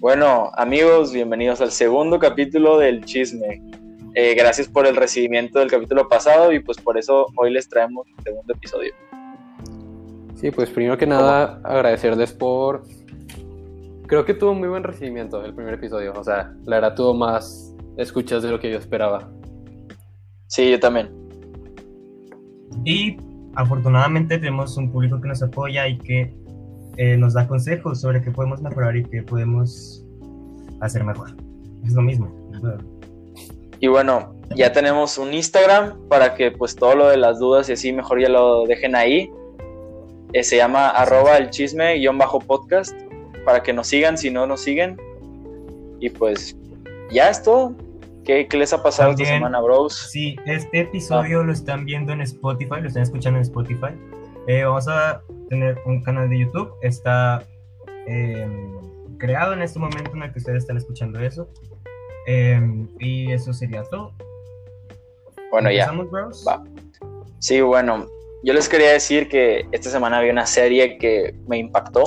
Bueno, amigos, bienvenidos al segundo capítulo del chisme. Eh, gracias por el recibimiento del capítulo pasado y pues por eso hoy les traemos el segundo episodio. Sí, pues primero que nada agradecerles por... Creo que tuvo muy buen recibimiento el primer episodio, o sea, la verdad tuvo más escuchas de lo que yo esperaba. Sí, yo también. Y afortunadamente tenemos un público que nos apoya y que eh, nos da consejos sobre qué podemos mejorar y qué podemos hacer mejor. Es lo mismo. Y bueno, ya tenemos un Instagram para que pues todo lo de las dudas y así mejor ya lo dejen ahí. Eh, se llama arroba el chisme guion bajo podcast para que nos sigan si no nos siguen. Y pues ya es todo. ¿Qué, qué les ha pasado esta semana, bros? Sí, este episodio lo están viendo en Spotify, lo están escuchando en Spotify. Eh, vamos a tener un canal de YouTube. Está em, creado en este momento en el que ustedes están escuchando eso. Em, y eso sería todo. Bueno, ya. Bros? Va. Sí, bueno, yo les quería decir que esta semana había una serie que me impactó.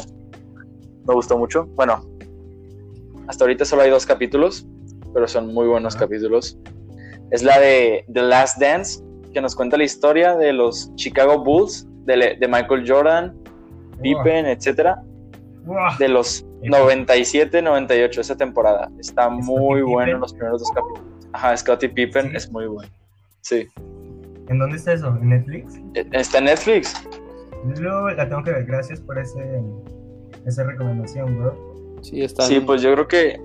Me gustó mucho. Bueno, hasta ahorita solo hay dos capítulos, pero son muy buenos capítulos. Es la de The Last Dance, que nos cuenta la historia de los Chicago Bulls, de, de Michael Jordan, Pippen, etcétera, de los 97, 98, esa temporada. Está muy bueno los primeros dos capítulos. Ajá, Scottie Pippen es muy bueno. Sí. ¿En dónde está eso? ¿En Netflix? E, está en Netflix. Yo la tengo que ver. Gracias por ese, esa recomendación, bro. Sí, está. Sí, pues yo creo que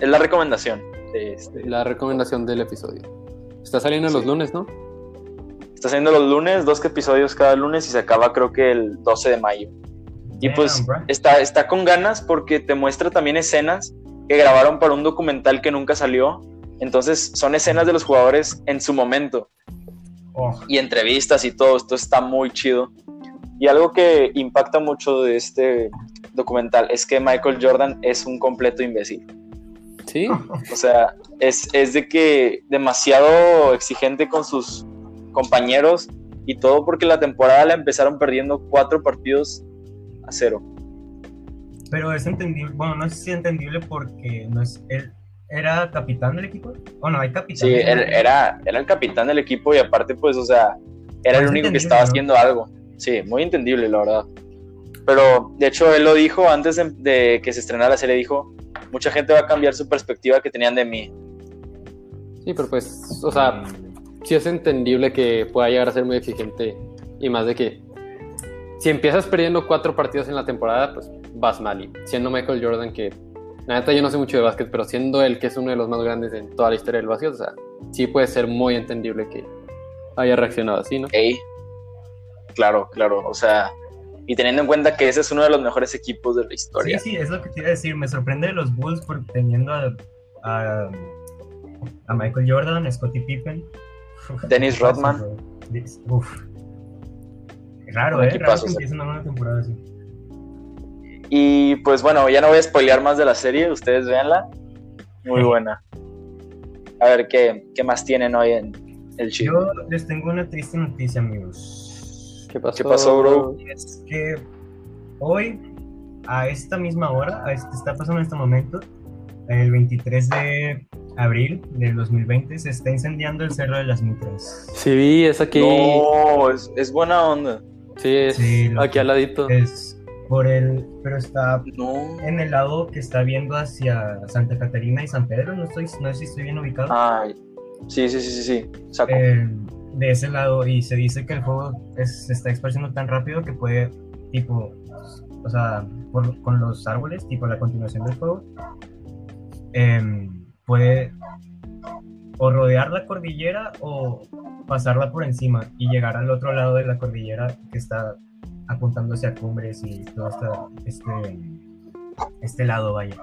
es la recomendación. este... La recomendación del episodio. Está saliendo los lunes, ¿no? Está saliendo los lunes, dos episodios cada lunes y se acaba creo que el 12 de mayo. Y pues está, está con ganas porque te muestra también escenas que grabaron para un documental que nunca salió. Entonces son escenas de los jugadores en su momento. Oh. Y entrevistas y todo. Esto está muy chido. Y algo que impacta mucho de este documental es que Michael Jordan es un completo imbécil. Sí. O sea, es, es de que demasiado exigente con sus compañeros y todo porque la temporada la empezaron perdiendo cuatro partidos a cero. Pero es entendible, bueno, no sé si es entendible porque no es él era capitán del equipo. ¿O no hay capitán? Sí, él era, era el capitán del equipo y aparte, pues, o sea, era el único que estaba ¿no? haciendo algo. Sí, muy entendible, la verdad. Pero de hecho, él lo dijo antes de, de, que se estrenara la serie: dijo, mucha gente va a cambiar su perspectiva que tenían de mí. Sí, pero pues, o sea, sí es entendible que pueda llegar a ser muy exigente y más de que si empiezas perdiendo cuatro partidos en la temporada, pues vas mal. Y siendo Michael Jordan, que la neta yo no sé mucho de básquet, pero siendo él que es uno de los más grandes en toda la historia del básquet, o sea, sí puede ser muy entendible que haya reaccionado así, ¿no? Ey, claro, claro, o sea, y teniendo en cuenta que ese es uno de los mejores equipos de la historia. Sí, sí, es lo que te iba a decir. Me sorprende de los Bulls por teniendo a, a, a Michael Jordan, a Scottie Pippen, Dennis Rodman. Uf. Raro, Un ¿eh? Raro que sí. empiece una nueva temporada así. Y pues bueno, ya no voy a spoilear más de la serie, ustedes véanla. Muy buena. A ver, ¿qué, qué más tienen hoy en el chisme? Yo les tengo una triste noticia, amigos. ¿Qué pasó? ¿Qué pasó, bro? Es que hoy, a esta misma hora, a este, está pasando en este momento, el 23 de abril del 2020, se está incendiando el Cerro de las Mitras. Sí, vi, es aquí. No, es, es buena onda. Sí, es Sí, aquí al ladito. Es por el, pero está No. en el lado que está viendo hacia Santa Catarina y San Pedro, no estoy, no sé si estoy bien ubicado. Ay, sí, sí, sí, sí, sí. Saco. Eh, de ese lado y se dice que el fuego es- se está esparciendo tan rápido que puede, tipo, o sea, por- con los árboles, tipo la continuación del fuego, em, puede o rodear la cordillera o pasarla por encima y llegar al otro lado de la cordillera que está apuntando hacia cumbres y todo esta- este, este lado, vaya.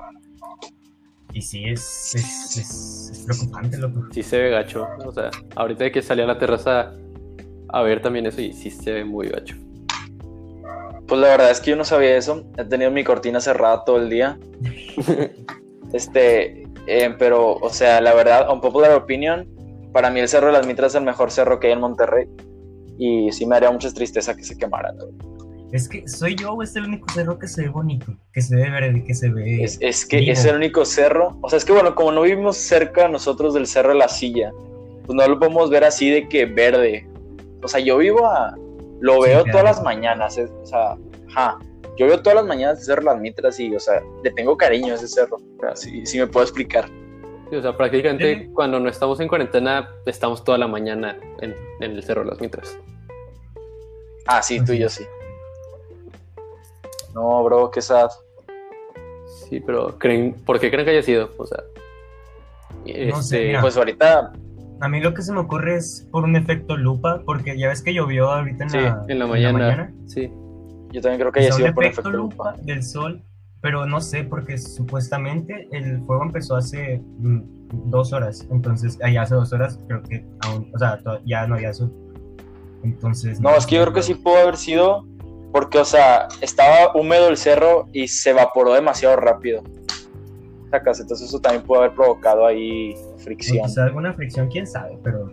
Y sí, es, es, es- es preocupante, loco. Sí se ve gacho. O sea, ahorita de que salí a la terraza a ver también eso y sí se ve muy gacho. Pues la verdad es que yo no sabía eso. He tenido mi cortina cerrada todo el día. Este, eh, pero, o sea, la verdad, un popular opinion, para mí el Cerro de las Mitras es el mejor cerro que hay en Monterrey. Y sí me haría mucha tristeza que se quemara. ¿no? Es que soy yo o es el único cerro que se ve bonito, que se ve verde, que se ve. Es, es que es el único cerro. O sea, es que bueno, como no vivimos cerca nosotros del cerro de la silla, pues no lo podemos ver así de que verde. O sea, yo vivo a. Lo Sí, veo claro. todas las mañanas. es- o sea, ajá. Yo veo todas las mañanas el cerro de las mitras y, o sea, le tengo cariño a ese cerro. O sea, sí, sí me puedo explicar. Sí, o sea, prácticamente Sí. cuando no estamos en cuarentena, estamos toda la mañana en, en el Cerro de las Mitras. Ah, sí, tú y yo sí. No, bro, qué sad. Sí, pero ¿creen, ¿por qué creen que haya sido? O sea, No sé, este. Pues ahorita, A mí lo que se me ocurre es por un efecto lupa, porque ya ves que llovió ahorita en, Sí, la, en la mañana. Sí, yo también creo que haya sido por efecto efecto lupa del sol, pero no sé, porque supuestamente el fuego empezó hace mm, dos horas, entonces, allá hace dos horas creo que aún, o sea, ya no había sol. Entonces... No, es que yo creo que sí pudo haber sido porque, o sea, estaba húmedo el cerro y se evaporó demasiado rápido. Sacas, entonces eso también pudo haber provocado ahí O fricción. quizá alguna fricción, quién sabe, pero...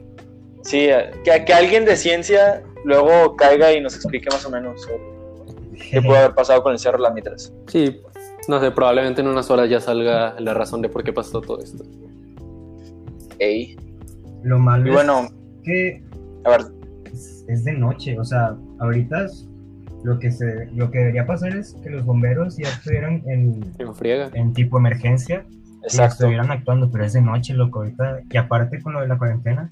Sí, eh, que, que alguien de ciencia luego caiga y nos explique más o menos sobre qué pudo haber pasado con el cerro de las mitras. sí, no sé, probablemente en unas horas ya salga la razón de por qué pasó todo esto. Ey. Lo malo Y bueno, es que a ver, es, es de noche, o sea, ahorita es- lo que se lo que debería pasar es que los bomberos ya estuvieran en, En friega. en tipo emergencia y exacto. estuvieran actuando, pero es de noche, loco, ahorita, y aparte con lo de la cuarentena,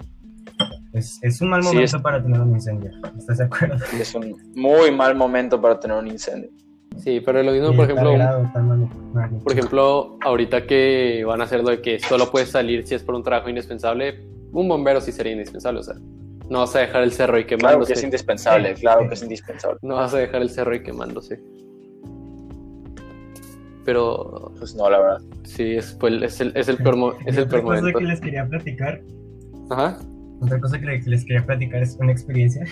es, es un mal Sí, momento es- para tener un incendio, ¿estás de acuerdo? Es un muy mal momento para tener un incendio. Sí, pero lo mismo, Y por ejemplo, grado, por ejemplo, ahorita que van a hacer lo de que solo puedes salir si es por un trabajo indispensable, un bombero sí sería indispensable, o sea, no vas a dejar el cerro Claro quemándose. que es indispensable, Sí, claro sí. que es indispensable. No vas a dejar el cerro ahí quemándose. Pero Pues no, la verdad. sí, es, pues, es, el, es el peor, es Y el peor momento. que les quería platicar, Ajá. Otra cosa que le- que les quería platicar es una experiencia.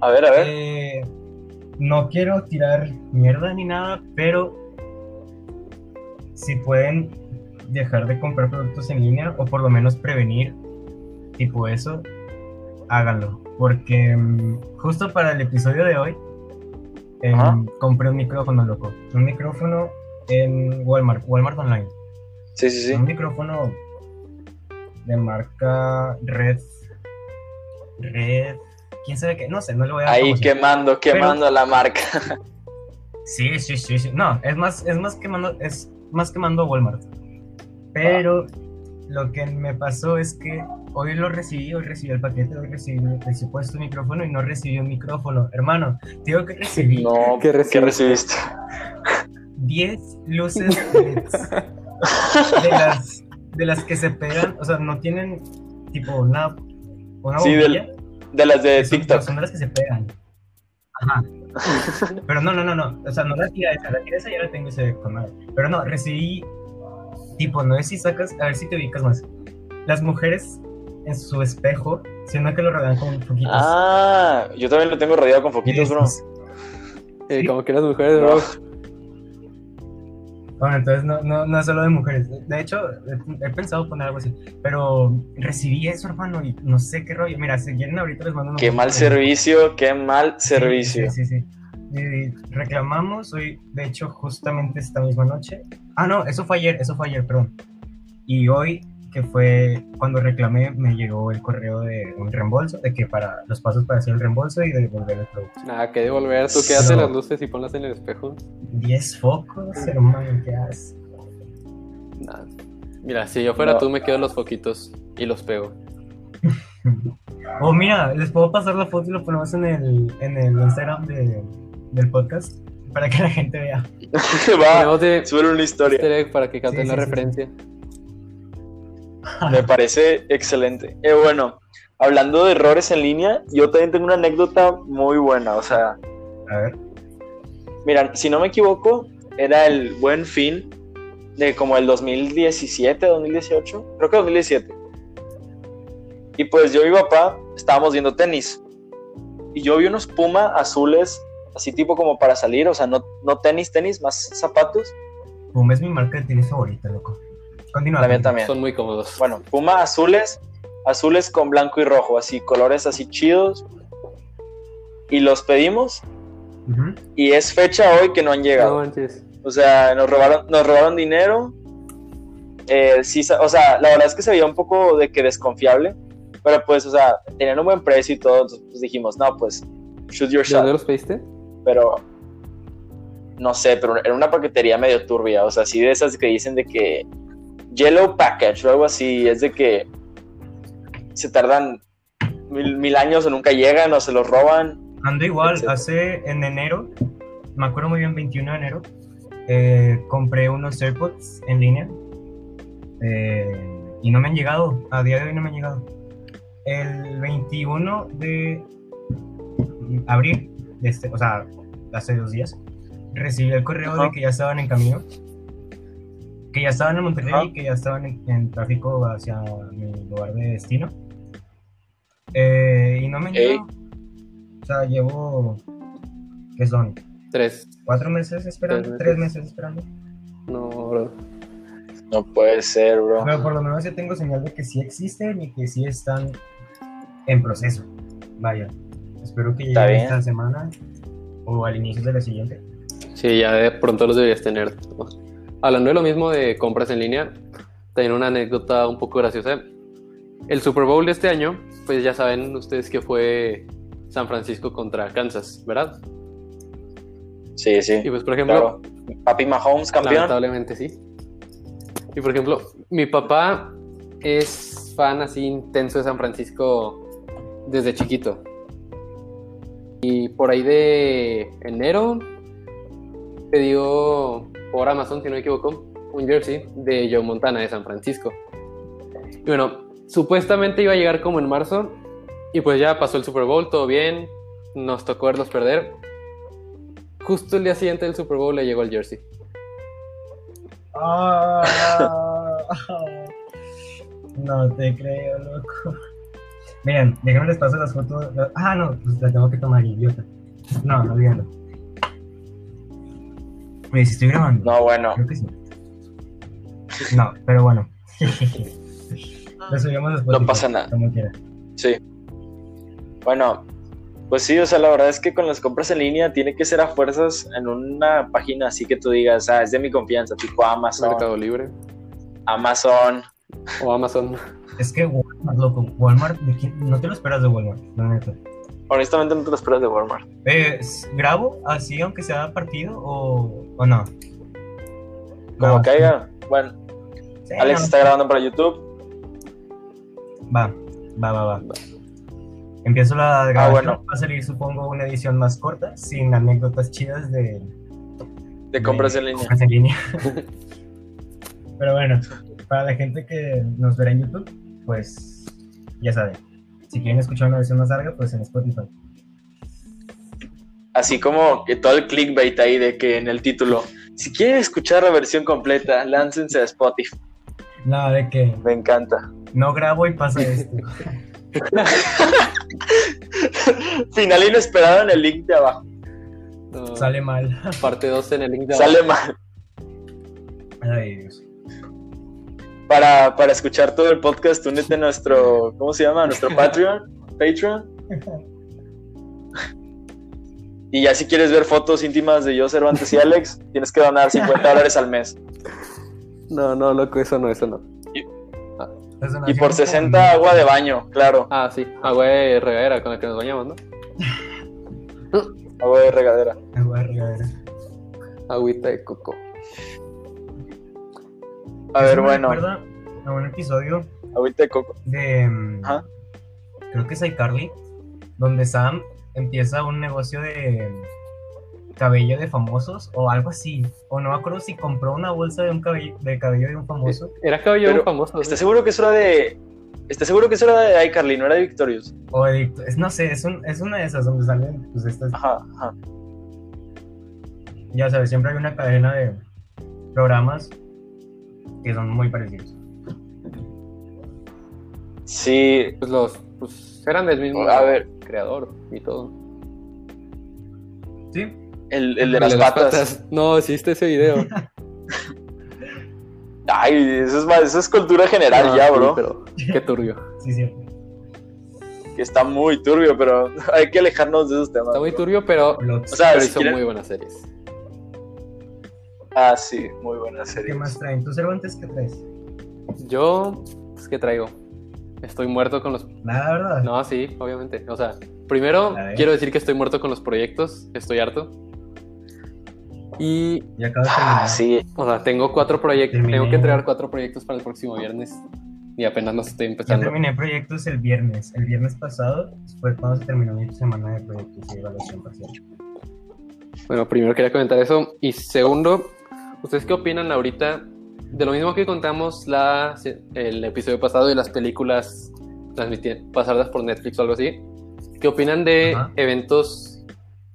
A ver, a ver. Eh, no quiero tirar mierda ni nada, pero si pueden dejar de comprar productos en línea o por lo menos prevenir tipo eso, háganlo. Porque mm, justo para el episodio de hoy em, compré un micrófono, loco. Un micrófono en Walmart, Walmart Online. Sí, sí, sí. Un micrófono de marca Red. Red. ¿Quién sabe qué? No sé, no le voy a dar Ahí quemando, quemando la marca. Sí, sí, sí, sí. No, es más, es más quemando, es más quemando Walmart. Pero lo que me pasó es que hoy lo recibí, hoy recibí el paquete, hoy recibí el supuesto micrófono y no recibí un micrófono. Hermano, digo que recibí No, ¿Qué ¿qué recibiste? recibiste? 10 luces LEDs de las, de las que se pegan, o sea, no tienen tipo una, una Sí, del- De las de son- TikTok. Son de las que se pegan. Ajá. Pero no, no, no, no. O sea, no la tira esa. La tira esa ya la tengo y se madre. Pero no, recibí. Tipo, no sé si sacas. A ver si te ubicas más. Las mujeres en su espejo, siendo que lo rodean con foquitos. Ah, yo también lo tengo rodeado con foquitos, bro. Eh, Sí. Como que las mujeres, No. bro. Bueno, entonces no, no, no es solo de mujeres. De hecho, he, he pensado poner algo así. Pero recibí eso, hermano, y no sé qué rollo. Mira, si quieren, ahorita les mando una Qué mal de- servicio, qué mal Sí, servicio. Sí, sí, sí. Y reclamamos hoy, de hecho, justamente esta misma noche. Ah, no, eso fue ayer, eso fue ayer, perdón. Y hoy, que fue cuando reclamé, me llegó el correo de un reembolso, de que para los pasos para hacer el reembolso y devolver el producto. Nada que devolver, tú quédate No. las luces y ponlas en el espejo. 10 focos, hermano, ¿qué haces? Nada. Mira, si yo fuera No. tú, me quedo los foquitos y los pego. Oh, mira, les puedo pasar la foto y lo ponemos en el, en el Instagram de- del podcast para que la gente vea. Va, de sube una historia. para que capten Sí, la sí, sí, referencia. Me parece excelente. Eh, bueno, hablando de errores en línea, yo también tengo una anécdota muy buena. O sea, A ver. mira, si no me equivoco, era el buen fin de como el 2017, 2018, creo que 2017. Y pues yo y mi papá estábamos viendo tenis. Y yo vi unos Puma azules, así tipo como para salir, o sea, no, no tenis, tenis, más zapatos. Puma es mi marca de tenis favorita, loco. Continúa. La mía continúa. también. Son muy cómodos. Bueno, Puma azules, azules con blanco y rojo, así, colores así chidos. Y los pedimos. Ujú. Y es fecha hoy que no han No llegado. manches. O sea, nos robaron, nos robaron dinero. Eh, sí, o sea, la verdad es que se veía un poco de que desconfiable. Pero pues, o sea, tenían un buen precio y todo. Entonces pues, dijimos, no, pues, shoot your ¿De dónde shot. los pediste? Pero, no sé, pero era una paquetería medio turbia. O sea, así de esas que dicen de que Yellow Package o algo así. Es de que se tardan mil, mil años o nunca llegan o se los roban. Ando igual, hace en enero, me acuerdo muy bien, 21 de enero, eh, compré unos AirPods en línea eh, y no me han llegado, a día de hoy no me han llegado. El 21 de abril, este, o sea, hace dos días, recibí el correo de que ya estaban en camino, que ya estaban en Monterrey y que ya estaban en, en tráfico hacia mi lugar de destino. Eh, y no me llegado. O sea, llevo. ¿Qué son? Tres. ¿Cuatro meses esperando? Tres ¿Tres meses. esperando? No, bro. No puede ser, bro. Pero por lo menos ya tengo señal de que sí existen y que sí están en proceso. Vaya. Espero que Está llegue bien. esta semana o al inicio de la siguiente. Sí, ya de pronto los deberías tener. Hablando de lo mismo de compras en línea, también una anécdota un poco graciosa. El Super Bowl de este año, pues ya saben ustedes que fue San Francisco contra Kansas, ¿verdad? Sí, sí. Y pues, por ejemplo, Claro. Papi Mahomes, campeón. lamentablemente sí. Y por ejemplo, mi papá es fan así intenso de San Francisco desde chiquito. Y por ahí de enero pidió por Amazon, si no me equivoco, un jersey de Joe Montana de San Francisco. Y bueno, supuestamente iba a llegar como en marzo. Y pues ya pasó el Super Bowl, todo bien. Nos tocó verlos perder. Justo el día siguiente del Super Bowl le llegó el jersey. Ah, no te creo, loco. Miren, déjenme les paso las fotos. Ah, no, pues la tengo que tomar, idiota. No, no olvídalo. Oye, si estoy grabando. No, bueno. Creo que sí. No, pero bueno. Lo subimos después. No pasa nada. Como quiera. Sí. Bueno, pues sí, o sea, la verdad es que con las compras en línea tiene que ser a fuerzas en una página así que tú digas, ah, es de mi confianza, tipo Amazon, Mercado Libre Amazon. o Amazon. Es que Walmart, loco. Walmart, no te lo esperas de Walmart, la neta. Honestamente no te lo esperas de Walmart. Eh, ¿Grabo así aunque sea partido o, o no? Como No, caiga. Bueno, sí, Alex no. está grabando para YouTube. Va, va, va, va. Empiezo la grabación. Ah, bueno. Va a salir, supongo, una edición más corta, sin anécdotas chidas de, De compras en línea. compras en línea. Pero bueno, para la gente que nos verá en YouTube, pues ya saben. Si quieren escuchar una versión más larga, pues en Spotify. Así como que todo el clickbait ahí de que en el título, si quieren escuchar la versión completa, láncense a Spotify. Nada de que Me encanta. no grabo y pasa esto. Final inesperado en el link de abajo. No, Sale mal. Parte 2 en el link de Sale abajo. mal. Ay, Dios. Para, para escuchar todo el podcast, únete a nuestro, ¿cómo se llama? Nuestro Patreon. Patreon. Y ya si quieres ver fotos íntimas de yo, Cervantes y Alex, tienes que donar 50 dólares al mes. No, no, loco, eso no, eso no. Y por donaciones 60 como- agua de baño, claro. Ah, sí, agua de regadera con la que nos bañamos, ¿no? Agua de regadera. Agua de regadera. Agüita de coco. A ver, me bueno, a un episodio agüita de coco. de. mm, Ajá. Creo que es iCarly, donde Sam empieza un negocio de cabello de famosos o algo así. O no me acuerdo si compró una bolsa de un cabello de, cabello de un famoso. Era cabello Pero, famoso. ¿Estás seguro que eso era de. ¿Estás seguro que eso era de iCarly, no era de Victorious? O de- es- no sé, es, un- es una de esas donde salen, pues estas. Ajá, ajá. Ya sabes, siempre hay una cadena de programas que son muy parecidos. Sí, Pues los pues, eran del mismo A ver. creador y todo. Sí, el, el de El las patas. No, hiciste ese video. Ay, eso es, eso es cultura general No, ya, sí, bro. Pero qué turbio. sí, cierto. que está muy turbio, pero hay que alejarnos de esos temas. Está muy turbio, pero. O sea, pero si hizo quieren- muy buenas series. Ah, sí, muy buena serie. ¿Qué más traen? ¿Tú Cervantes qué traes? Yo, pues, ¿qué traigo? Estoy muerto con los... Nada, ¿verdad? No, sí, obviamente. O sea, primero quiero decir que estoy muerto con los proyectos, estoy harto. Y, Ya acabo de terminar. Ah, sí. o sea, tengo cuatro proyectos, Terminé. tengo que entregar cuatro proyectos para el próximo viernes. Y apenas los estoy Yo empezando. terminé proyectos el viernes. El viernes pasado fue cuando se terminó mi semana de proyectos y evaluación parcial. Bueno, primero quería comentar eso. Y segundo, ¿ustedes qué opinan ahorita de lo mismo que contamos la, el episodio pasado de las películas pasadas por Netflix o algo así? ¿Qué opinan de Ajá. eventos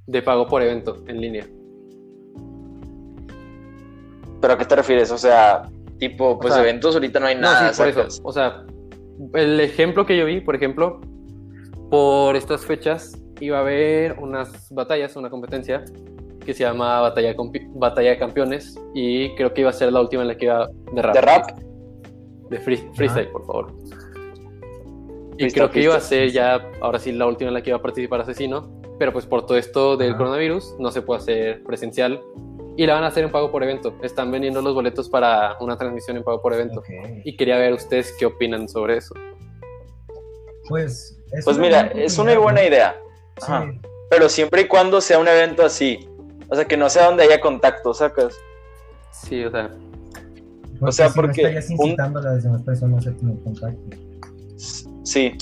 de pago por evento en línea? ¿Pero a qué te refieres? O sea, tipo, pues sea, eventos ahorita no hay No, nada. sí, por eso. O sea, el ejemplo que yo vi, por ejemplo, por estas fechas iba a haber unas batallas, una competencia que se llama Batalla, Batalla de Campeones y creo que iba a ser la última en la que iba de rap. ¿De rap? De free- freestyle, por favor. Y Freestyle, creo que iba a ser ya, ahora sí, la última en la que iba a participar Asesino, pero pues por todo esto del coronavirus no se puede hacer presencial y la van a hacer en pago por evento. Están vendiendo los boletos para una transmisión en pago por evento. Y quería ver ustedes qué opinan sobre eso. Pues, es Pues mira, es una buena idea. Pero siempre y cuando sea un evento así. O sea, que no sea donde haya contacto, sacas. Sí, o sea, Porque sea, si no porque estarías un- incitando a las demás personas a tener contacto. Sí.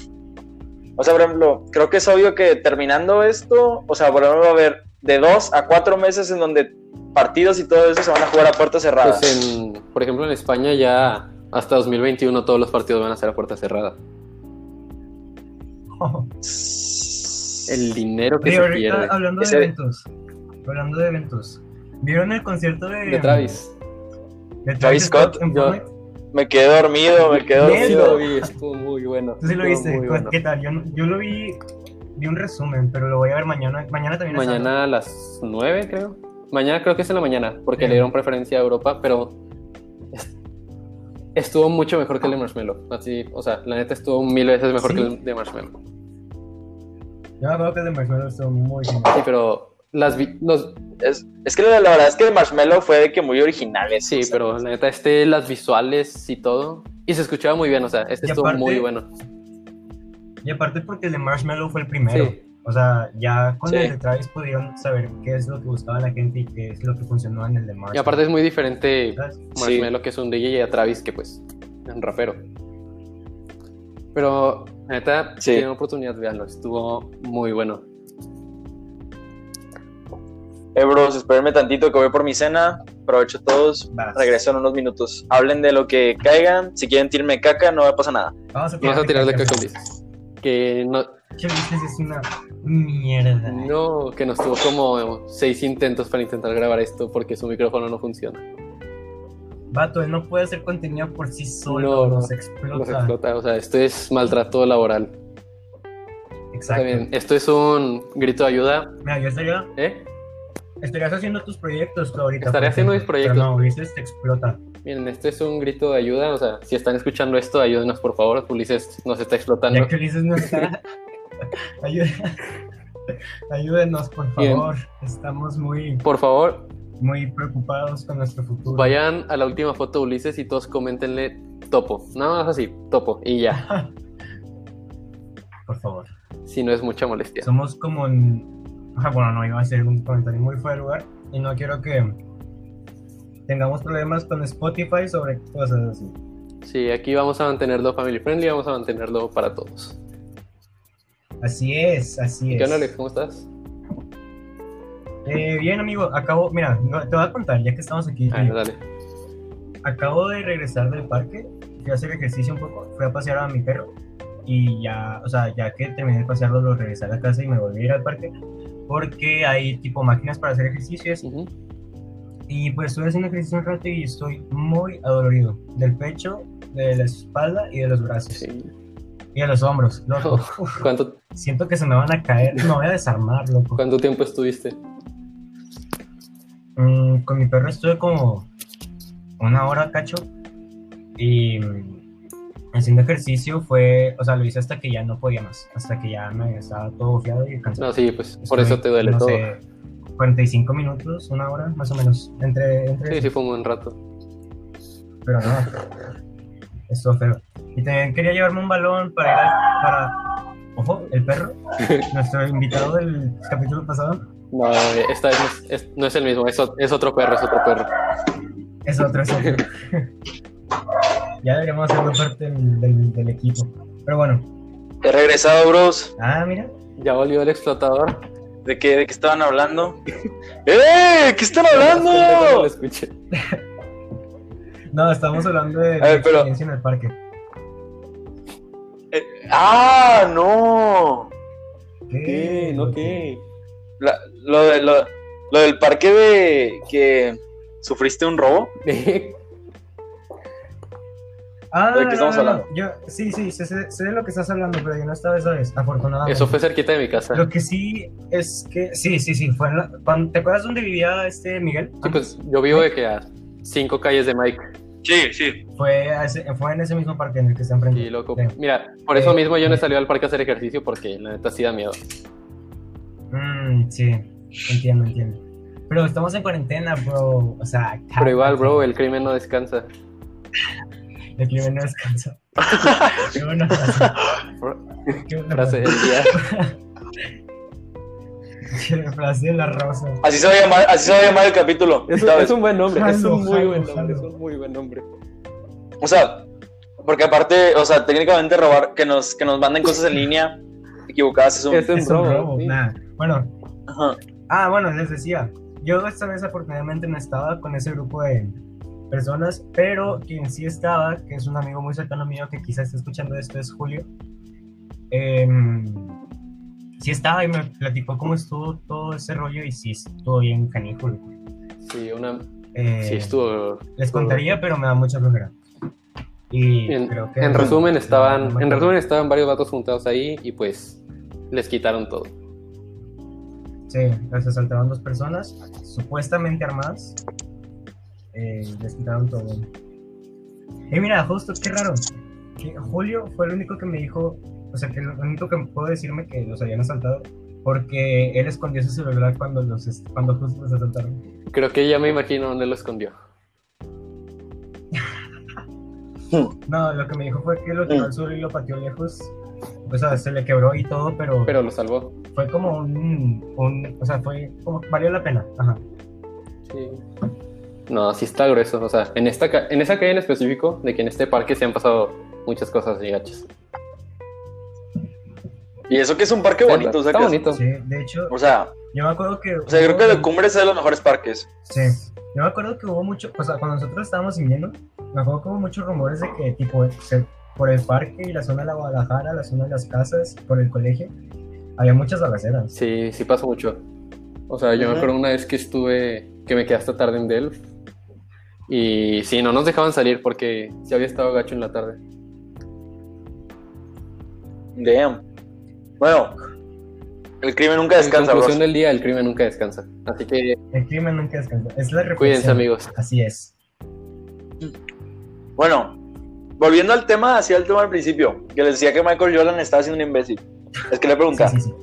O sea, por ejemplo, creo que es obvio que terminando esto, o sea, por ejemplo, va a haber de dos a cuatro meses en donde partidos y todo eso se van a jugar a puerta cerrada. pues en, por ejemplo en España ya hasta 2021 todos los partidos van a ser a puerta cerrada. El dinero que Oye, se ahorita, pierde. hablando Ese- de eventos, hablando de eventos, ¿vieron el concierto de, De Travis. de Travis Scott? Yo-? Me quedé dormido, me quedé Bien. Sí dormido. lo vi, estuvo muy bueno. ¿Tú sí lo viste? muy ¿Cu- bueno. ¿Qué tal? Yo, yo lo vi, vi un resumen, pero lo voy a ver mañana. Mañana también es Mañana a las 9 creo. Mañana creo que es en la mañana, porque le dieron preferencia a Europa, pero es- estuvo mucho mejor que el de Marshmallow. Así, o sea, la neta estuvo mil veces mejor ¿Sí? que el de Marshmallow. Yo me acuerdo que el de Marshmallow estuvo muy Sí, genial. pero las vi- los, Es, es que la, la verdad es que el Marshmallow fue de que muy originales. sí, o sea, pero la neta este las visuales y todo y se escuchaba muy bien, o sea, este Y estuvo aparte- muy bueno. Y aparte porque el de Marshmallow fue el primero. Sí. O sea, ya con Sí. el de Travis pudieron saber qué es lo que buscaba la gente y qué es lo que funcionó en el de Marshmallow. Y aparte es muy diferente ¿sabes? Marshmello, que es un DJ, y a Travis, que pues es un rapero. Pero, la neta, si Sí. tienen oportunidad, véanlo, estuvo muy bueno. Eh, bros, espérenme tantito que voy por mi cena. Aprovecho todos. Vas. Regreso en unos minutos. Hablen de lo que caigan. Si quieren tirarme caca, no me pasa nada. Vamos a Vamos a tirarle caca. caca a Ulises. Que no, Ulises es una mierda. no, que nos tuvo como seis intentos para intentar grabar esto porque su micrófono no funciona. Vato, él no puede hacer contenido por sí solo. No, no. Nos explota. Nos explota, o sea, esto es maltrato laboral. Está Exacto. bien, esto es un grito de ayuda, Mira, yo estaría, ¿eh? Estarías haciendo tus proyectos ahorita. Estaré por haciendo mis proyectos. Pero no, Ulises te explota. Miren, esto es un grito de ayuda, o sea, si están escuchando esto, ayúdenos por favor, Ulises nos está explotando. Ya que Ulises no está. Ayúdenos, por Bien. favor. Estamos muy, Por favor, muy preocupados con nuestro futuro. vayan a la última foto de Ulises y todos coméntenle topo, nada más así, topo, y ya, Por favor. si no es mucha molestia. Somos como en... Ah, bueno, no, iba a ser un comentario muy fuera de lugar. Y no quiero que tengamos problemas con Spotify sobre cosas así. Sí, aquí vamos a mantenerlo family friendly, vamos a mantenerlo para todos. Así es, así es. ¿Qué onda, Alex? ¿Cómo estás? Eh, bien, amigo, acabo, mira, te voy a contar, ya que estamos aquí. Ah, dale. Acabo de regresar del parque, fui a hacer ejercicio un poco, fui a pasear a mi perro y ya, o sea, ya que terminé de pasearlo, lo regresé a la casa y me volví a ir al parque porque hay tipo máquinas para hacer ejercicio y pues estuve haciendo ejercicio un rato y estoy muy adolorido del pecho, de la espalda y de los brazos Sí. y de los hombros. Loco, ¿Cuánto, siento que se me van a caer, me voy a desarmar, loco. ¿Cuánto tiempo estuviste? Mm, con mi perro estuve como una hora cacho y, haciendo ejercicio fue, o sea, lo hice hasta que ya no podía más, hasta que ya me estaba todo fiado y cansado. No, sí, pues por eso te duele no todo. sé, 45 minutos, una hora, más o menos, entre... entre Sí, sí, fue un buen rato. Pero no, estuvo feo. Y también quería llevarme un balón para ir a- para... Ojo, el perro, nuestro invitado del capítulo pasado, No, esta vez no es, es- no es el mismo, es, es otro perro, es otro perro. es otro, es otro. ya deberíamos hacerlo parte del, del- del equipo. Pero bueno, He regresado, bros. ah, mira, Ya volvió el explotador. ¿De qué, de qué estaban hablando? ¡Eh! ¿Qué están hablando? No lo escuché. no, estamos hablando de ver, pero- experiencia en el parque. Eh, ¡Ah, no! ¿Qué? ¿No qué? La- lo, de- lo, lo del parque de que sufriste un robo. Ah, ¿De qué estamos no, no, no. hablando? Yo, sí, sí, sé, sé- sé de lo que estás hablando, pero yo no estaba esa vez, afortunadamente. Eso fue cerquita de mi casa. Lo que sí es que, sí, sí, sí, fue en la- cuando- ¿te acuerdas dónde vivía este Miguel? Sí, pues yo vivo de que a cinco calles de Mike. Sí, sí. Fue, a ese- fue en ese mismo parque en el que está enfrente. Y loco. Sí. Mira, por eso Eh, mismo yo no he eh. salido al parque a hacer ejercicio porque la neta sí da miedo. Mm, sí, entiendo, entiendo. Pero estamos en cuarentena, bro. O sea, Pero igual, bro, el crimen no descansa. El crimen no descansa. Qué buena frase. Qué buena Frase del día. Qué frase de la rosa. Así se va a llamar, así se va a llamar el capítulo. Es, un buen nombre, es un muy jalo, buen nombre, es un muy buen nombre. O sea, porque aparte, o sea, técnicamente robar, que nos, que nos manden cosas en línea equivocadas es un... Es un Es un robo, robo. sí. Nah. Bueno, Ajá. Ah, bueno, les decía, yo esta vez afortunadamente no estaba con ese grupo de personas, pero quien sí estaba, que es un amigo muy cercano mío que quizás esté escuchando esto, es Julio. em, sí estaba y me platicó cómo estuvo todo ese rollo y sí estuvo bien canijo. loco. Sí, una, Eh, sí estuvo. Les contaría, pero me da mucha flojera. Y En, creo que... en resumen estaban, en resumen estaban varios vatos juntados ahí y pues les quitaron todo. Sí, las asaltaron dos personas, supuestamente armadas. Eh, les quitaron todo. Y mira, justo, qué raro. Que Julio fue el único que me dijo, o sea, que el único que pudo decirme que los habían asaltado, porque él escondió su celular cuando, los, cuando justo los asaltaron. Creo que ya me imagino dónde lo escondió. No, lo que me dijo fue que lo tiró al suelo y lo pateó lejos. O sea, se le quebró y todo, pero, Pero lo salvó. fue como un, un. O sea, fue como. Valió la pena. Ajá. Sí. No, sí está grueso. O sea, en, esta, ca- en esa calle en específico, de que en este parque se han pasado muchas cosas y gachas. Y eso que es un parque bonito, o sea, está que- bonito. Sí, de hecho, o sea, yo me acuerdo que. o sea, yo creo que de Cumbres es de los mejores parques. Sí, yo me acuerdo que hubo mucho, o sea, cuando nosotros estábamos viniendo, me acuerdo que hubo muchos rumores de que, tipo, por el parque y la zona de la Guadalajara, la zona de las casas, por el colegio, había muchas balaceras. Sí, sí pasa mucho. O sea, yo me acuerdo una vez que estuve, que me quedé hasta tarde en Delft. Y sí, no nos dejaban salir porque sí había estado gacho en la tarde. Damn. Bueno, el crimen nunca descansa, en conclusión del día, el crimen nunca descansa. Así que El crimen nunca descansa. Es la reflexión. cuídense, amigos. Así es. Bueno, volviendo al tema, hacia el tema al principio, que les decía que Michael Jordan estaba siendo un imbécil. Es que le Sí, preguntaba, sí, sí.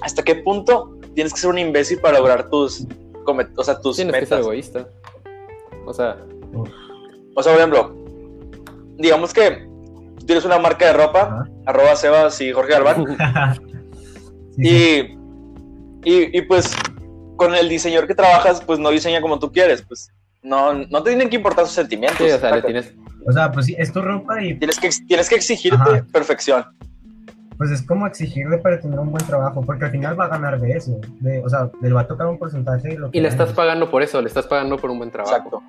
¿hasta qué punto tienes que ser un imbécil para lograr tus, o sea, tus Tienes que ser metas? egoísta. O sea, Uf. O sea, por ejemplo, digamos que tú tienes una marca de ropa, arroba Sebas y Jorge Galván, y, y, y pues con el diseñador que trabajas, pues no diseña como tú quieres, pues no, no te tienen que importar sus sentimientos. sí, o sea, le saca. tienes, O sea, pues sí, es tu ropa y tienes, que, tienes que exigirte Ajá. perfección. Pues es como exigirle para tener un buen trabajo, porque al final va a ganar de eso. De, o sea, le va a tocar un porcentaje de lo que y le estás pagando por eso, le estás pagando por un buen trabajo. Exacto.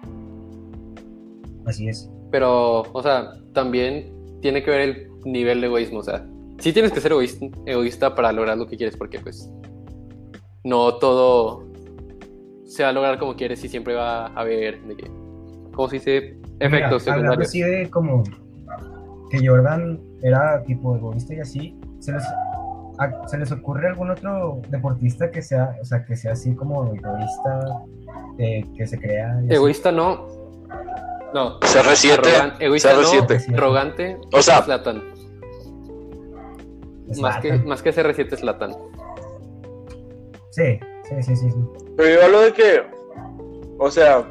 Así es. Pero, o sea, también tiene que ver el nivel de egoísmo. O sea, sí tienes que ser egoísta, egoísta para lograr lo que quieres, porque pues no todo se va a lograr como quieres y siempre va a haber de que, ¿cómo se dice? Efectos Mira, secundarios. así de como que Jordan era tipo egoísta y así, ¿se les, a- ¿se les ocurre algún otro deportista que sea, o sea, que sea así como egoísta, eh, que se crea? así? Egoísta no, No. CR7. arrogan- egoísta no, CR7. arrogante. O sea- Zlatan. Es Más que, más que CR7 es Zlatan. Sí, sí, sí, sí. sí. Pero yo hablo de que, o sea,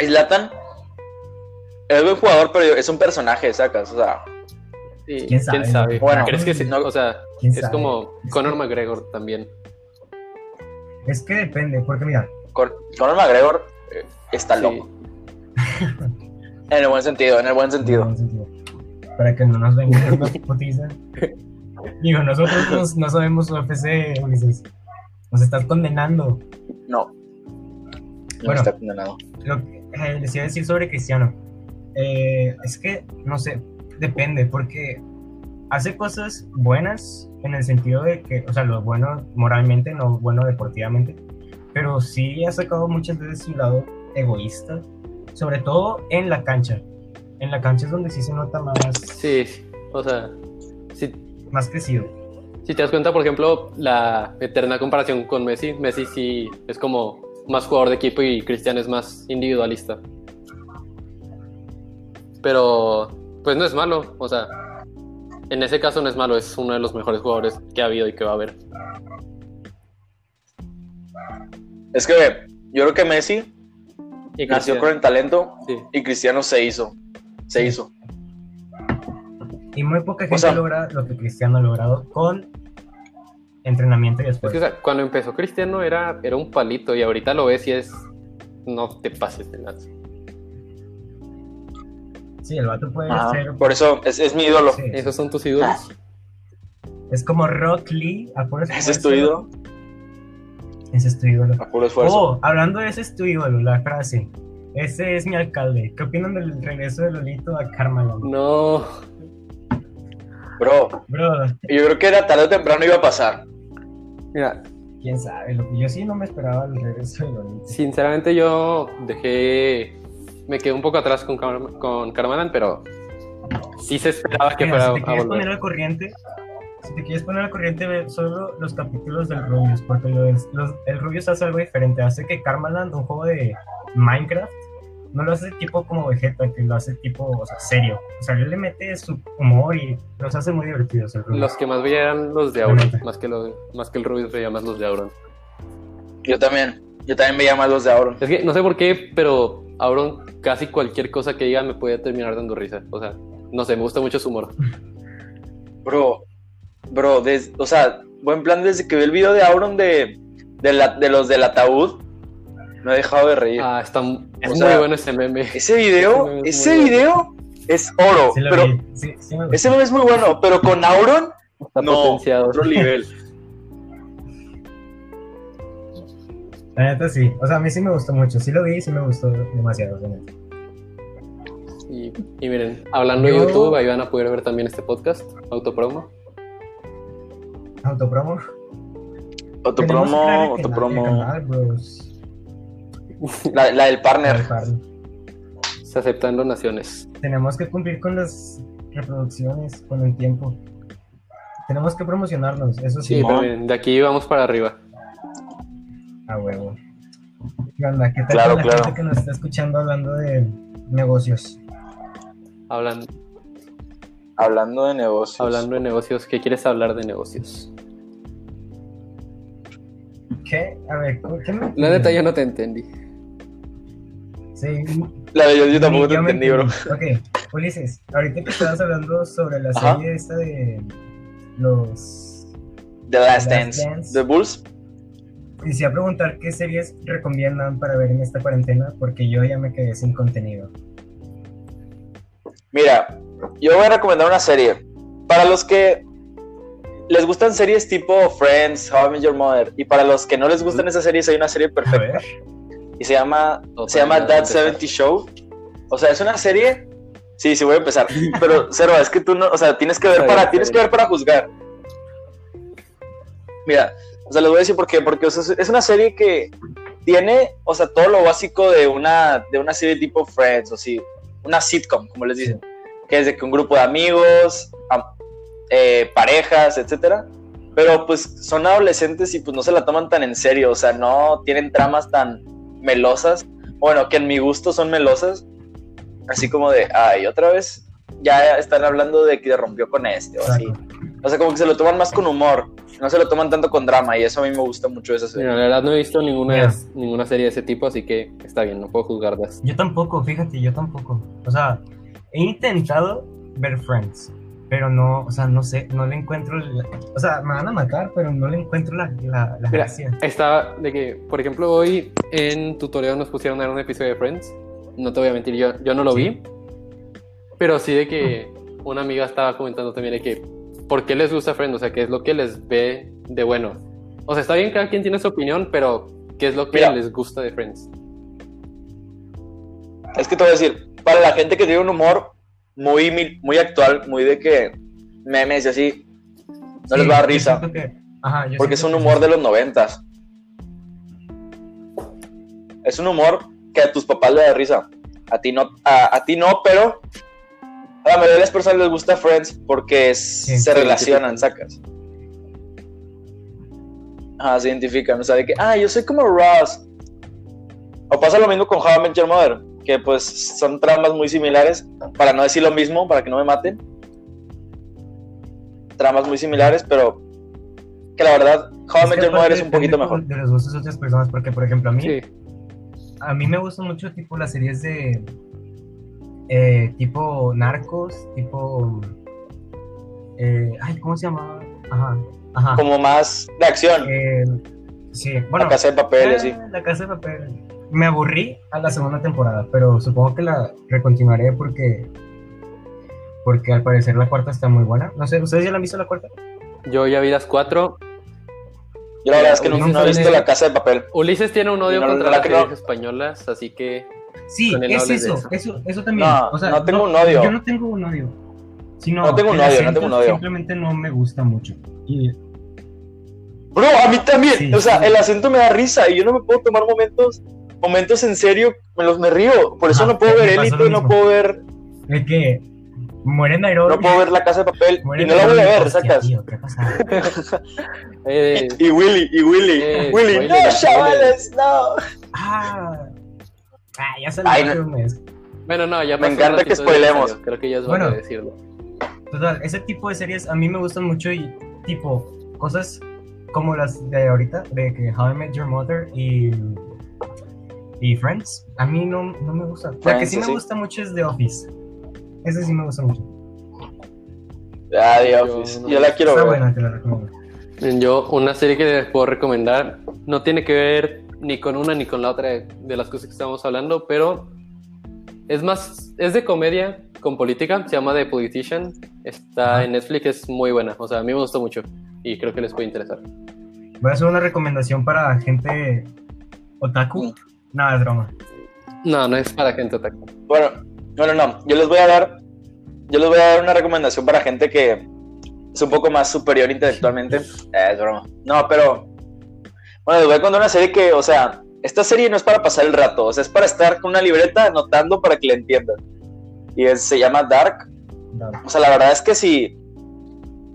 Zlatan es buen jugador, pero es un personaje, sacas, o sea, Sí, ¿Quién sabe? Bueno, ¿Crees que sí? no- o sea, ¿Quién es sabe? como Conor McGregor también. Es que depende, porque mira, Con- Conor McGregor eh, está Sí. loco. En el buen sentido, en el buen sentido. en ese sentido, para que no nos vengan putiza. Digo, nosotros nos- no sabemos UFC, Ulises. Nos estás condenando. No. No Bueno. está condenado. Lo que eh, les iba a decir sobre Cristiano. eh, es que, no sé, depende, porque hace cosas buenas en el sentido de que, o sea, lo bueno moralmente, no bueno deportivamente, pero sí ha sacado muchas veces su lado egoísta, sobre todo en la cancha. En la cancha es donde sí se nota más, Sí, o sea, más crecido. si te das cuenta, por ejemplo, la eterna comparación con Messi, Messi sí es como más jugador de equipo y Cristiano es más individualista. Pero, pues no es malo, o sea, en ese caso no es malo, es uno de los mejores jugadores que ha habido y que va a haber. Es que yo creo que Messi Y nació con el talento sí. y Cristiano se hizo. Se Sí. hizo. Y muy poca gente sea- logra lo que Cristiano ha logrado con entrenamiento y Es que, después. o sea, cuando empezó Cristiano era, era un palito y ahorita lo ves y es. No te pases de nada. Sí, el vato puede ser. Por eso es, es mi ídolo. sí, Esos son tus ídolos. Es como Rock Lee. a puro Ese es esfuerzo. tu ídolo. Ese es tu ídolo. A puro esfuerzo. Oh, hablando de ese es tu ídolo, la frase. Ese es mi alcalde. ¿Qué opinan del regreso de Lolito a Carmaland? No. Bro, Bro, yo creo que era tarde o temprano iba a pasar. Mira, quién sabe. Yo sí no me esperaba el regreso de Lolito. sinceramente yo dejé. Me quedé un poco atrás con, Car- con Carmalan, pero sí se esperaba que Mira, fuera si te a quieres volver. poner al corriente, si te quieres poner al corriente, ve solo los capítulos del Rubius, porque lo del- los- el Rubius hace algo diferente. Hace que Carmaland, un juego de Minecraft, no lo hace tipo como Vegeta, que lo hace tipo, o sea, serio. O sea, él le mete su humor y los hace muy divertidos el Rubius. Los que más veía eran los de Auron, más que, lo- más que el Rubius veía más los de Auron. Yo también. Yo también veía más los de Auron. Es que no sé por qué, pero Auron casi cualquier cosa que diga me puede terminar dando risa. O sea, no sé, me gusta mucho su humor. Bro, bro, des- o sea, buen plan desde que vi el video de Auron de, de, la- de los del ataúd. No he dejado de reír. Ah, está mu- es O muy sea, bueno ese meme. ese video, ese meme es ese muy bueno. video es oro. Sí pero sí, sí ese meme es muy bueno, pero con Auron, Está no, potenciado. otro nivel. La neta sí. O sea, a mí sí me gustó mucho. Sí lo vi y sí me gustó demasiado. la neta. Y, y miren, hablando de Yo- YouTube, ahí van a poder ver también este podcast, autopromo. Autopromo. Autopromo, autopromo. canal, bros. La, la del partner. Se aceptan donaciones. Tenemos que cumplir con las reproducciones, con el tiempo. Tenemos que promocionarnos, eso sí. Sí, pero Simón. miren, de aquí vamos para arriba. A huevo. ¿Qué onda? ¿Qué tal Claro, la claro. gente que nos está escuchando hablando de negocios? Hablando, Hablando de negocios. hablando de negocios, ¿qué quieres hablar de negocios? ¿Qué? A ver, ¿qué me La neta yo no te entendí. Sí, La de yo, yo tampoco te yo me entendí, bro. Ok, Ulises, ahorita que estabas hablando sobre la Ajá. serie esta de los... The Last Last Dance. Dance. The Bulls. Quisiera preguntar qué series recomiendan para ver en esta cuarentena, porque yo ya me quedé sin contenido. Mira, yo voy a recomendar una serie. Para los que les gustan series tipo Friends, How I Met Your Mother, y para los que no les gustan esas series, hay una serie A perfecta. Y se llama, se llama That empezar. 70 Show. O sea, es una serie. Sí, sí, voy a empezar. Pero, Cero, es que tú no, o sea, tienes que ver para, tienes que ver para juzgar. Mira, o sea, les voy a decir por qué. Porque o sea, es una serie que tiene, o sea, todo lo básico de una, de una serie tipo Friends, o sí, una sitcom, como les dicen. Que es de que un grupo de amigos, am- eh, parejas, etcétera. Pero pues son adolescentes y pues no se la toman tan en serio, o sea, no tienen tramas tan melosas. Bueno, que en mi gusto son melosas. así como de, ay, otra vez ya están hablando de que rompió con este o así. O sea, como que se lo toman más con humor, no se lo toman tanto con drama y eso a mí me gusta mucho esa serie. Mira, la verdad no he visto ninguna, Mira. ninguna serie de ese tipo, así que está bien, no puedo juzgarlas. Yo tampoco, fíjate, yo tampoco. O sea, he intentado ver Friends, pero no, o sea, no sé, no le encuentro. la- o sea, me van a matar, pero no le encuentro la, la, la Mira, gracia. Estaba de que, por ejemplo, hoy en tutorial nos pusieron a ver un episodio de Friends. No te voy a mentir, yo, yo no lo Sí. vi. Pero sí de que una amiga estaba comentando también de que, ¿por qué les gusta Friends? O sea, ¿qué es lo que les ve de bueno? O sea, está bien, cada quien tiene su opinión, pero ¿qué es lo que Mira. les gusta de Friends? Es que te voy a decir, para la gente que tiene un humor muy, muy actual, muy de que memes y así, no les va a dar risa, siento que- ajá, yo porque es un que humor de los noventas. Es un humor que a tus papás le da risa. A ti no, a, a ti no, pero a la mayoría de las personas les gusta Friends porque Sí, se relacionan, sacas. Ah, se identifican, o sea, de que, ah, yo soy como Ross. O pasa lo mismo con How I Met Your Mother, que pues son tramas muy similares, para no decir lo mismo, para que no me maten. Tramas muy similares, pero que la verdad, How I Met Your Mother es un poquito mejor. De los gustos de otras personas, porque por ejemplo a mí, Sí, a mí me gustan mucho tipo las series de eh, tipo narcos, tipo eh, ay, ¿cómo se llama? Ajá, ajá. Como más de acción, Eh, sí, bueno, la casa de papel y así. ah, la casa de papel. Me aburrí a la segunda temporada, pero supongo que la recontinuaré porque porque al parecer la cuarta está muy buena. No sé, ¿ustedes ya la han visto la cuarta? yo ya vi las cuatro. Yo la verdad es que no, Ulises no he visto la casa de papel. Ulises tiene un odio No, contra la las que no. series españolas, así que Sí, es eso, eso. eso, eso también. No, o sea, no tengo un odio. Yo no tengo un odio. Sino No tengo un odio, no tengo un odio. Simplemente no me gusta mucho. Y Bro, a mí también. Sí, o sea, sí. el acento me da risa y yo no me puedo tomar momentos momentos en serio, me los me río. Por eso Ajá, no puedo ver Élite, lo no puedo ver, de que muere Nairobi. no puedo ver La Casa de Papel muere y no la voy a ver, hostia, sacas. tío, ¿qué pasa? eh, Y Willy, y Willy, Eh, Willy, spoiler, no, chavales, no. Ah, ah, ya salió Ay, hace no. un mes. bueno, no, ya Me encanta que spoilemos. Creo que ya es Bueno. bueno decirlo. Total, ese tipo de series a mí me gustan mucho y tipo cosas como las de ahorita, de que How I Met Your Mother y, y Friends, a mí no, no me gusta. La que Friends, sí me gusta mucho es The Office. Ese sí me gusta mucho. Ah, The Yo Office. no- Yo la quiero Está ver. buena, te la recomiendo. Yo, una serie que les puedo recomendar, no tiene que ver ni con una ni con la otra de, de las cosas que estamos hablando, pero es más, es de comedia con política, se llama The Politician, está Ajá. en Netflix, es muy buena, o sea, a mí me gustó mucho y creo que les puede interesar. Voy a hacer una recomendación para gente otaku. Nada, es broma. No, no es para gente otaku. Bueno, no, no, no. Yo les voy a dar, yo les voy a dar una recomendación para gente que es un poco más superior intelectualmente. Eh, es broma. No, pero bueno, les voy a contar una serie que, o sea, esta serie no es para pasar el rato, o sea, es para estar con una libreta anotando para que la entiendan. Y es- se llama Dark. O sea, la verdad es que si,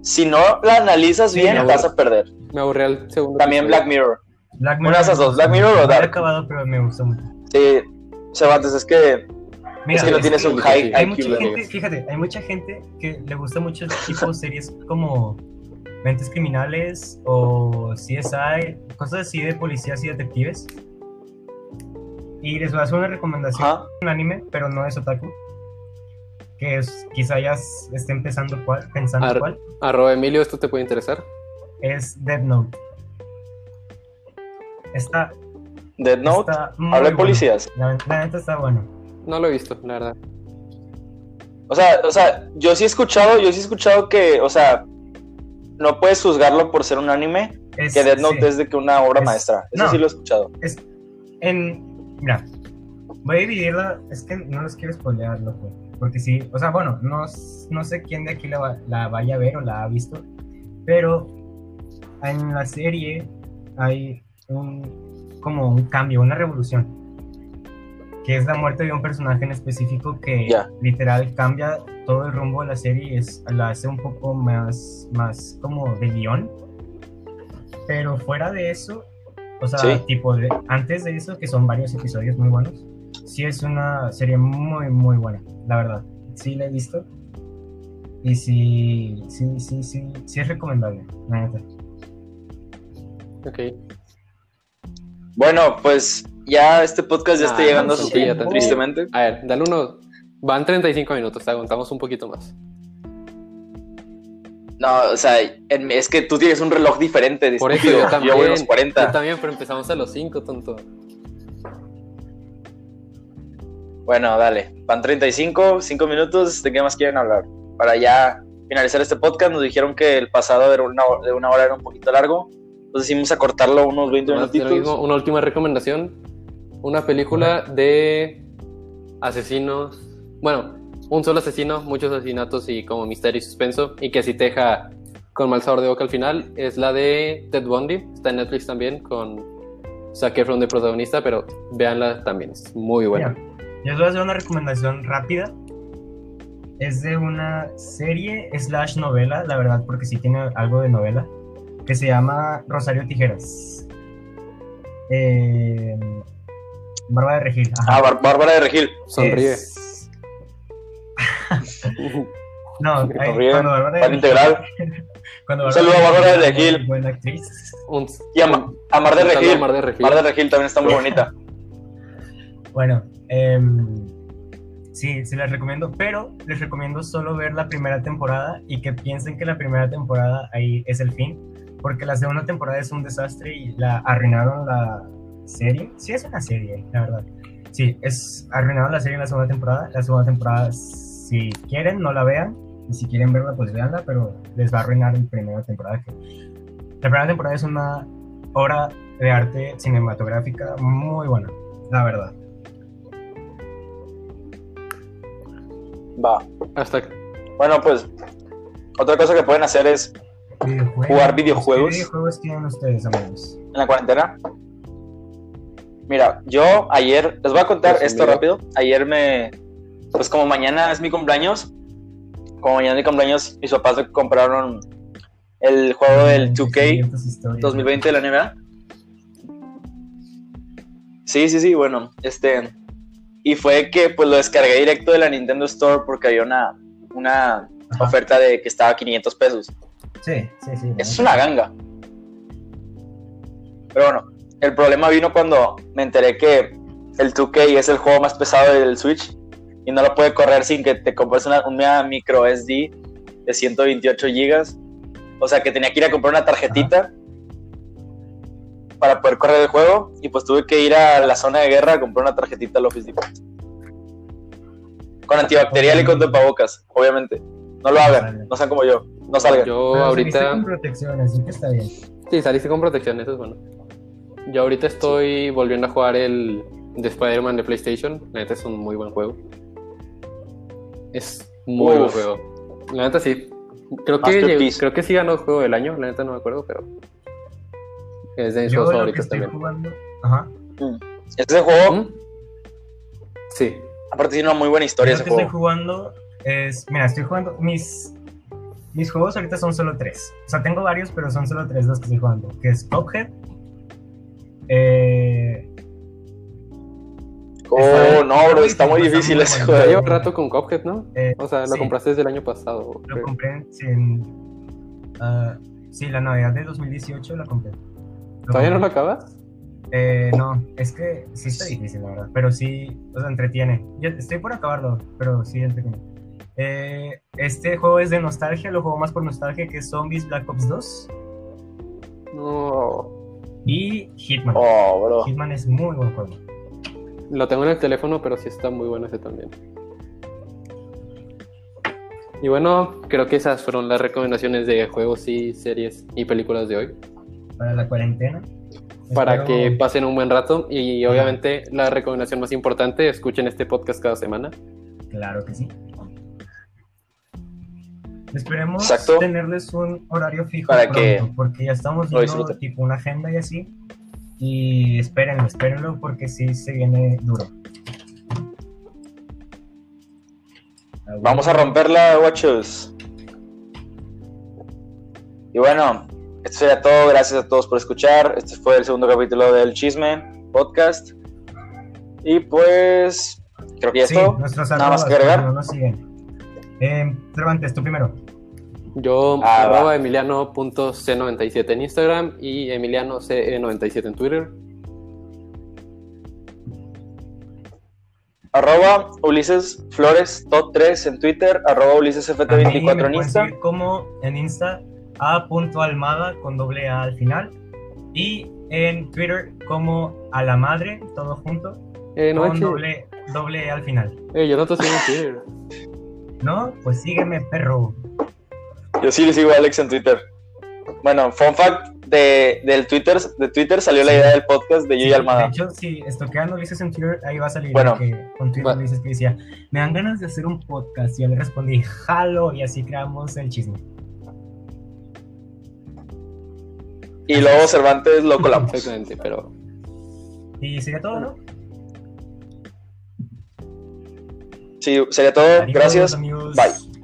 si no la analizas Sí, bien, vas aburre. a perder. Me aburrí al segundo. También. Black Mirror. Black Una de esas dos, Black Mirror o la he Dark. acabado, pero me gusta mucho. Sí, Cervantes, es que, Mira, es que no es tienes que un high hay IQ. mucha gente, fíjate, hay mucha gente que le gusta mucho este tipo de series como Mentes Criminales o CSI, cosas así de policías y detectives. Y les voy a hacer una recomendación, Ajá. un anime, pero no es otaku. Que es, quizá ya esté empezando cuál, pensando Ar- cuál. Arroba Emilio, ¿esto te puede interesar? Es Dead Note. Está, Dead Note. está Habla de bueno. policías. La, la neta está bueno. No lo he visto, la verdad. O sea, o sea, yo sí he escuchado, yo sí he escuchado que, o sea, no puedes juzgarlo por ser un anime, Es, que Note sí. es de que una obra Es- maestra. Eso no. sí lo he escuchado. En. Mira, voy a dividirla. Es que no los quiero spoilear, loco. Porque sí, o sea, bueno, no, no sé quién de aquí la, la vaya a ver o la ha visto. Pero en la serie hay un. como un cambio, una revolución. Que es la muerte de un personaje en específico que Ya. literal cambia todo el rumbo de la serie y es, la hace un poco más, más como de guion. Pero fuera de eso, o sea, Sí. tipo, de- antes de eso, que son varios episodios muy buenos, sí es una serie muy, muy buena, la verdad. Sí la he visto. Y sí, sí, sí, sí, sí es recomendable, la neta. Ok. Bueno, pues ya este podcast ya está Ah, llegando a su fin, te- tristemente. A ver, dale uno. Van 35 minutos, te aguantamos un poquito más. No, o sea, en- es que tú tienes un reloj diferente. Por eso yo también. voy a los 40. Yo también, pero empezamos a los 5, tonto. Bueno, dale. Van 35, 5 minutos. ¿De qué más quieren hablar? Para ya finalizar este podcast, nos dijeron que el pasado de una, de una hora era un poquito largo. Entonces decidimos acortarlo unos 20 Más de lo minutitos. una última recomendación. Una película de asesinos. Bueno, un solo asesino, muchos asesinatos y como misterio y suspenso. Y que sí te deja con mal sabor de boca al final. Es la de Ted Bundy. Está en Netflix también con Zac Efron de protagonista. Pero véanla también, es muy buena. Yo les voy a hacer una recomendación rápida. Es de una serie slash novela, la verdad, porque sí tiene algo de novela, que se llama Rosario Tijeras. Eh, Barba de Regil. ajá. Ah, Bar- Bárbara de Regil. Sonríe. Es- No, ay, Sonríe. cuando Bárbara de Pan Regil- integral. Cuando Un saludo a Bárbara de Regil. Buena actriz. Un- Y a, Ma- a Mar de Regil. Mar de Regil. Mar de Regil también está muy bonita. Bueno, em, sí, se las recomiendo, pero les recomiendo solo ver la primera temporada y que piensen que la primera temporada ahí es el fin, porque la segunda temporada es un desastre y la arruinaron la serie. Sí, es una serie, la verdad. Sí, es arruinaron la serie en la segunda temporada. La segunda temporada, si quieren, no la vean. Y si quieren verla, pues veanla, pero les va a arruinar la primera temporada. Que... La primera temporada es una obra de arte cinematográfica muy buena, la verdad. Va. Hasta Bueno, pues otra cosa que pueden hacer es Videojuegos. Jugar videojuegos. ¿Qué videojuegos tienen ustedes, amigos? en la cuarentena. Mira, yo ayer, les voy a contar Pues, esto rápido. Ayer me, pues como mañana es mi cumpleaños, como mañana es mi cumpleaños, mis papás me compraron el juego del 2K 2020 de la NBA. Sí, sí, sí, bueno, este. Y fue que pues lo descargué directo de la Nintendo Store porque había una, una Ajá. oferta de que estaba a 500 pesos. Sí, sí, sí. Es una ganga. Pero bueno, el problema vino cuando me enteré que el 2K es el juego más pesado del Switch y no lo puede correr sin que te compres una, una micro SD de 128 gigas. O sea que tenía que ir a comprar una tarjetita para poder correr el juego y pues tuve que ir a la zona de guerra a comprar una tarjetita al Office Depot. Con antibacterial y con tapabocas, obviamente. No lo hagan, no sean como yo, no salgan. yo Pero saliste ahorita. con protección, así que está bien. Sí, saliste con protección, eso es bueno. Yo ahorita estoy volviendo a jugar el de Spider-Man de PlayStation. La neta es un muy buen juego. Es muy buen juego. La neta sí. Creo que, creo que sí ganó el juego del año. La neta no me acuerdo, pero es de mis Yo juegos favoritos también. jugando. Ajá. Este juego, ¿Mm? Sí. aparte, tiene una muy buena historia Yo lo ese que estoy jugando es. Mira, estoy jugando. Mis. Mis juegos ahorita son solo tres. O sea, tengo varios, pero son solo tres los que estoy jugando. Que es Cuphead. Eh, Oh, Está- no, bro, está muy difícil ese bueno. Ya juego. lleva un rato con Cuphead, ¿no? eh, O sea, lo sí. compraste desde el año pasado. Lo creo. compré sin. ah, sí, la Navidad de 2018 la compré. Lo ¿Todavía no lo acabas? Eh, no, es que sí está difícil, la verdad. Pero sí, o sea, entretiene. Yo estoy por acabarlo, pero sí entretiene. Eh, este juego es de nostalgia, lo juego más por nostalgia, que es Zombies Black Ops 2 No. Y Hitman. Oh, bro. Hitman es muy buen juego. Lo tengo en el teléfono, pero sí está muy bueno ese también. Y bueno, creo que esas fueron las recomendaciones de juegos y series y películas de hoy. Para la cuarentena. Para Espero- que pasen un buen rato y obviamente la recomendación más importante, escuchen este podcast cada semana. Claro que sí. Esperemos Exacto. tenerles un horario fijo Para pronto, que porque ya estamos viendo tipo una agenda y así. Y espérenlo, espérenlo porque sí se viene duro. Vamos a romperla, guachos. Y bueno, esto sería todo. Gracias a todos por escuchar. Este fue el segundo capítulo del Chisme Podcast. Y pues, creo que ya es Sí, todo. Nada más que agregar. no siguen. Eh, Cervantes, tú primero. Yo, Ah, arroba va. emiliano.c97 en Instagram y emilianoce97 en Twitter. Arroba Ulises Flores Top 3 en Twitter, arroba A mí UlisesFT24 me en pueden Insta. como en Insta a.almada con doble A al final y en Twitter como a la madre, todo junto, Eh, no con doble, doble E al final. Eh, yo no te sigo en Twitter. ¿No? Pues sígueme, perro. Yo sí le sigo a Alex en Twitter. Bueno, fun fact de, del Twitter, de Twitter salió la idea del podcast de Yo y Sí, Almada. De hecho, si estoquean Ulises en Twitter, ahí va a salir Bueno. que, con Twitter Ulises que decía, me dan ganas de hacer un podcast. Y yo le respondí, jalo, y así creamos el chisme. Y luego Cervantes lo colamos. Exactamente, pero Y sería todo, ¿no? Sí, sería todo. Adiós, Gracias. amigos. Bye.